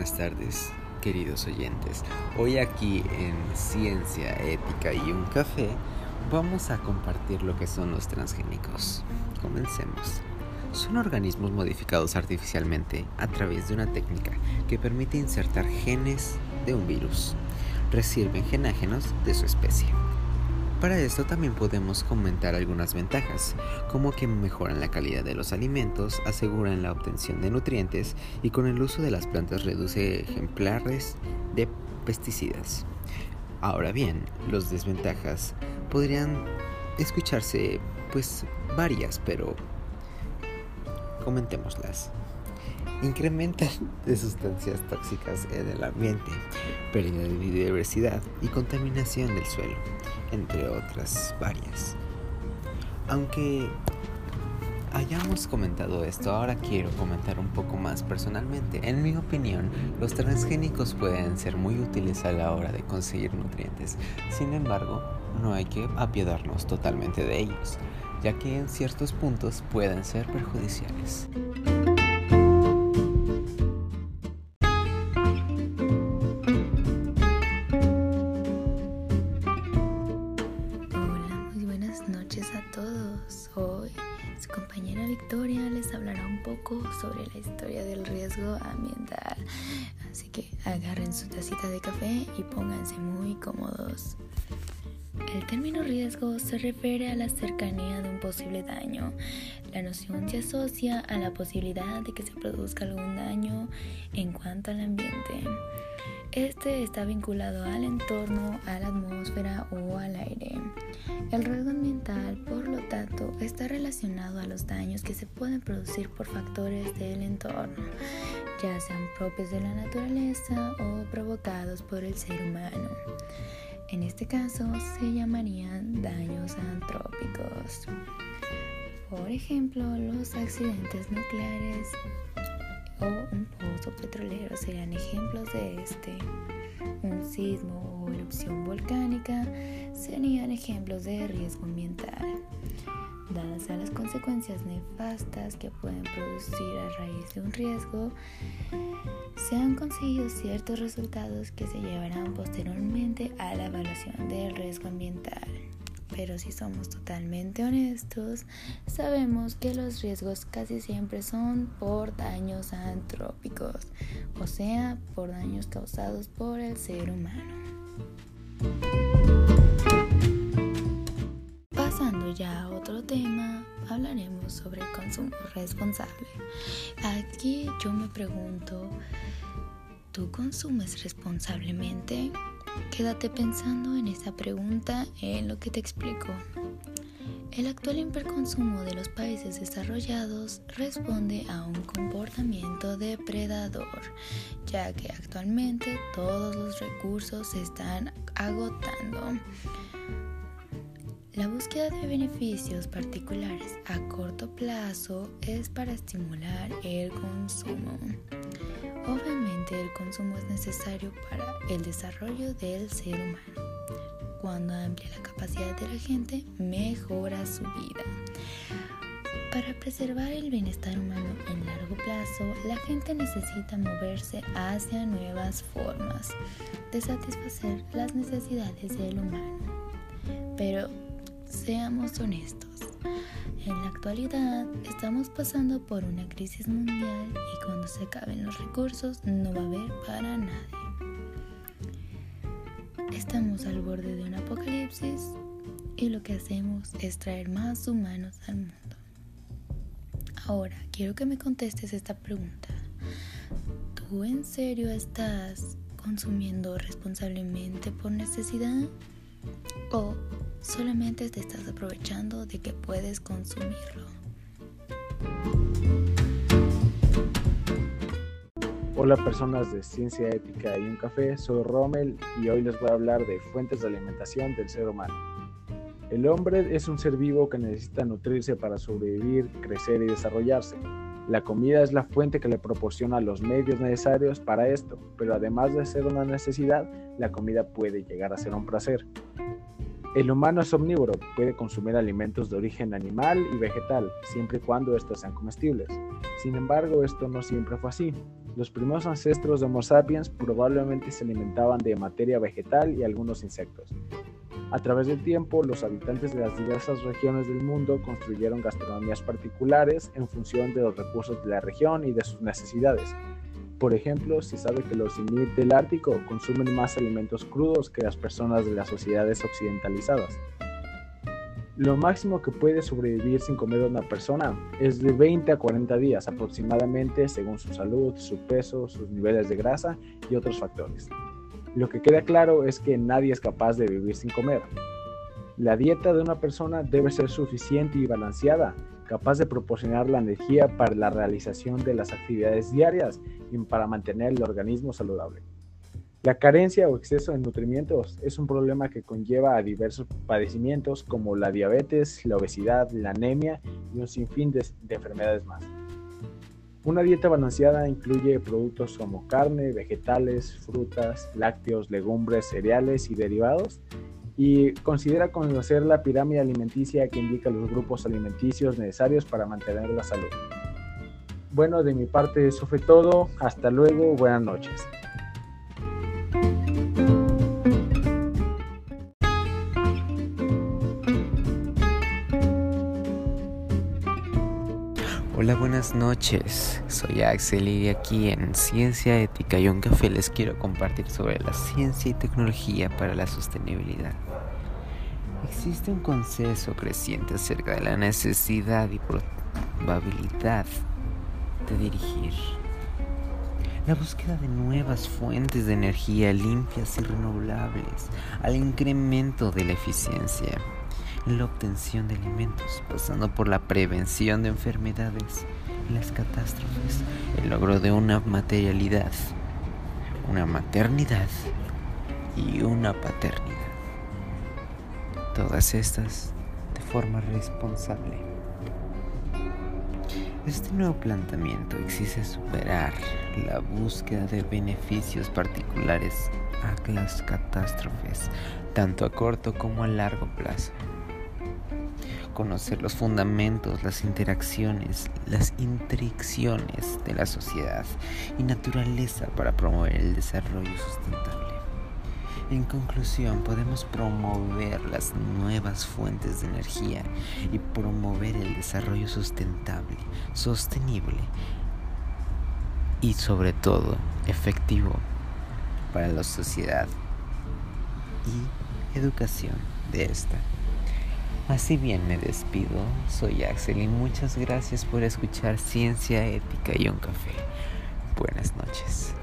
buenas tardes, queridos oyentes. Hoy aquí en Ciencia, Ética y un Café vamos a compartir lo que son los transgénicos. Comencemos. Son organismos modificados artificialmente a través de una técnica que permite insertar genes de un virus. Reciben genágenos de su especie. Para esto también podemos comentar algunas ventajas, como que mejoran la calidad de los alimentos, aseguran la obtención de nutrientes y con el uso de las plantas reduce ejemplares de pesticidas. Ahora bien, los desventajas podrían escucharse pues varias, pero comentémoslas incrementan de sustancias tóxicas en el ambiente, pérdida de biodiversidad y contaminación del suelo, entre otras varias. Aunque hayamos comentado esto, ahora quiero comentar un poco más personalmente. En mi opinión, los transgénicos pueden ser muy útiles a la hora de conseguir nutrientes. Sin embargo, no hay que apiadarnos totalmente de ellos, ya que en ciertos puntos pueden ser perjudiciales. Sobre la historia del riesgo ambiental. Así que agarren su tacita de café y pónganse muy cómodos. El término riesgo se refiere a la cercanía de un posible daño. La noción se asocia a la posibilidad de que se produzca algún daño en cuanto al ambiente. Este está vinculado al entorno, a la atmósfera o al aire. El riesgo ambiental, por lo tanto, está relacionado a los daños que se pueden producir por factores del entorno, ya sean propios de la naturaleza o provocados por el ser humano. En este caso se llamarían daños antrópicos. Por ejemplo, los accidentes nucleares o un pozo petrolero serían ejemplos de este. Un sismo o erupción volcánica serían ejemplos de riesgo ambiental. Dadas a las consecuencias nefastas que pueden producir a raíz de un riesgo, se han conseguido ciertos resultados que se llevarán posteriormente a la evaluación del riesgo ambiental. Pero si somos totalmente honestos, sabemos que los riesgos casi siempre son por daños antrópicos, o sea, por daños causados por el ser humano. Pasando ya a otro tema, hablaremos sobre el consumo responsable. Aquí yo me pregunto, ¿tú consumes responsablemente? Quédate pensando en esa pregunta en lo que te explico. El actual hiperconsumo de los países desarrollados responde a un comportamiento depredador, ya que actualmente todos los recursos se están agotando. La búsqueda de beneficios particulares a corto plazo es para estimular el consumo. Obviamente el consumo es necesario para el desarrollo del ser humano. Cuando amplia la capacidad de la gente, mejora su vida. Para preservar el bienestar humano en largo plazo, la gente necesita moverse hacia nuevas formas de satisfacer las necesidades del humano. Pero seamos honestos, en la actualidad estamos pasando por una crisis mundial y cuando se acaben los recursos no va a haber para nadie. Estamos al borde de un apocalipsis y lo que hacemos es traer más humanos al mundo. Ahora, quiero que me contestes esta pregunta. ¿Tú en serio estás consumiendo responsablemente por necesidad? ¿O solamente te estás aprovechando de que puedes consumirlo. Hola personas de Ciencia Ética y un Café, soy Rommel y hoy les voy a hablar de fuentes de alimentación del ser humano. El hombre es un ser vivo que necesita nutrirse para sobrevivir, crecer y desarrollarse. La comida es la fuente que le proporciona los medios necesarios para esto, pero además de ser una necesidad, la comida puede llegar a ser un placer. El humano es omnívoro, puede consumir alimentos de origen animal y vegetal, siempre y cuando estos sean comestibles. Sin embargo, esto no siempre fue así. Los primeros ancestros de Homo sapiens probablemente se alimentaban de materia vegetal y algunos insectos. A través del tiempo, los habitantes de las diversas regiones del mundo construyeron gastronomías particulares en función de los recursos de la región y de sus necesidades. Por ejemplo, se sabe que los inuit del Ártico consumen más alimentos crudos que las personas de las sociedades occidentalizadas. Lo máximo que puede sobrevivir sin comer una persona es de 20 a 40 días aproximadamente según su salud, su peso, sus niveles de grasa y otros factores. Lo que queda claro es que nadie es capaz de vivir sin comer. La dieta de una persona debe ser suficiente y balanceada, capaz de proporcionar la energía para la realización de las actividades diarias y para mantener el organismo saludable. La carencia o exceso de nutrimientos es un problema que conlleva a diversos padecimientos como la diabetes, la obesidad, la anemia y un sinfín de, de enfermedades más. Una dieta balanceada incluye productos como carne, vegetales, frutas, lácteos, legumbres, cereales y derivados, y considera conocer la pirámide alimenticia que indica los grupos alimenticios necesarios para mantener la salud. Bueno, de mi parte eso fue todo. Hasta luego, buenas noches. Hola, buenas noches. Soy Axel y aquí en Ciencia Ética y un café les quiero compartir sobre la ciencia y tecnología para la sostenibilidad. Existe un consenso creciente acerca de la necesidad y probabilidad de dirigir la búsqueda de nuevas fuentes de energía limpias y renovables al incremento de la eficiencia en la obtención de alimentos, pasando por la prevención de enfermedades y las catástrofes, el logro de una materialidad, una maternidad y una paternidad. Todas estas de forma responsable. Este nuevo planteamiento exige superar la búsqueda de beneficios particulares a las catástrofes, tanto a corto como a largo plazo conocer los fundamentos, las interacciones, las intricciones de la sociedad y naturaleza para promover el desarrollo sustentable. En conclusión, podemos promover las nuevas fuentes de energía y promover el desarrollo sustentable, sostenible y sobre todo efectivo para la sociedad y educación de esta. Así bien me despido, soy Axel y muchas gracias por escuchar Ciencia, Ética y un Café. Buenas noches.